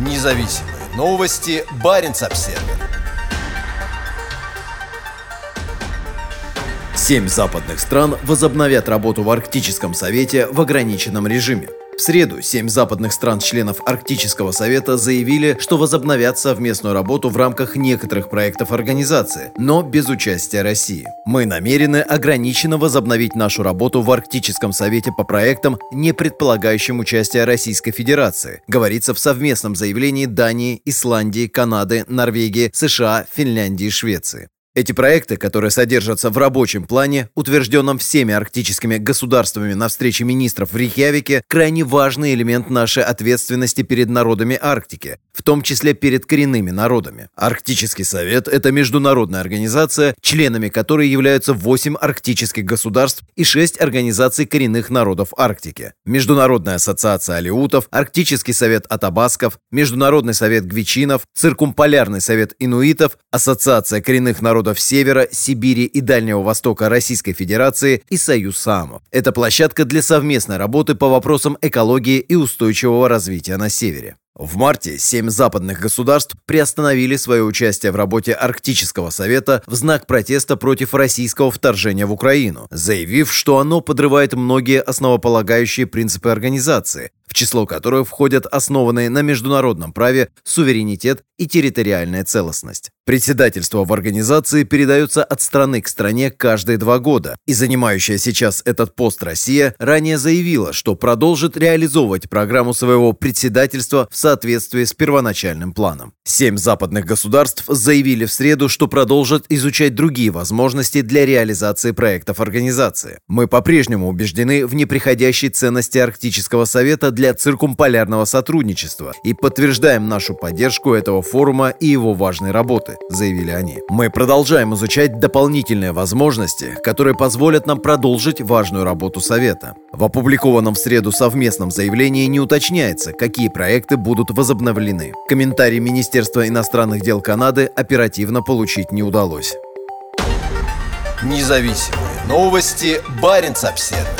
Независимые новости. Барин обсерва Семь западных стран возобновят работу в Арктическом совете в ограниченном режиме. В среду семь западных стран-членов Арктического совета заявили, что возобновят совместную работу в рамках некоторых проектов организации, но без участия России. Мы намерены ограниченно возобновить нашу работу в Арктическом совете по проектам, не предполагающим участия Российской Федерации, говорится в совместном заявлении Дании, Исландии, Канады, Норвегии, США, Финляндии и Швеции. Эти проекты, которые содержатся в рабочем плане, утвержденном всеми арктическими государствами на встрече министров в Рейхявике, крайне важный элемент нашей ответственности перед народами Арктики, в том числе перед коренными народами. Арктический совет – это международная организация, членами которой являются 8 арктических государств и 6 организаций коренных народов Арктики. Международная ассоциация алиутов, Арктический совет атабасков, Международный совет гвичинов, Циркумполярный совет инуитов, Ассоциация коренных народов народов Севера, Сибири и Дальнего Востока Российской Федерации и Союз САМов. Это площадка для совместной работы по вопросам экологии и устойчивого развития на Севере. В марте семь западных государств приостановили свое участие в работе Арктического совета в знак протеста против российского вторжения в Украину, заявив, что оно подрывает многие основополагающие принципы организации, в число которых входят основанные на международном праве суверенитет и территориальная целостность. Председательство в организации передается от страны к стране каждые два года, и занимающая сейчас этот пост Россия ранее заявила, что продолжит реализовывать программу своего председательства в соответствии с первоначальным планом. Семь западных государств заявили в среду, что продолжат изучать другие возможности для реализации проектов организации. Мы по-прежнему убеждены в неприходящей ценности Арктического совета для циркумполярного сотрудничества и подтверждаем нашу поддержку этого форума и его важной работы, заявили они. Мы продолжаем изучать дополнительные возможности, которые позволят нам продолжить важную работу Совета. В опубликованном в среду совместном заявлении не уточняется, какие проекты будут возобновлены. Комментарий Министерства иностранных дел Канады оперативно получить не удалось. Независимые новости. Барин обседный.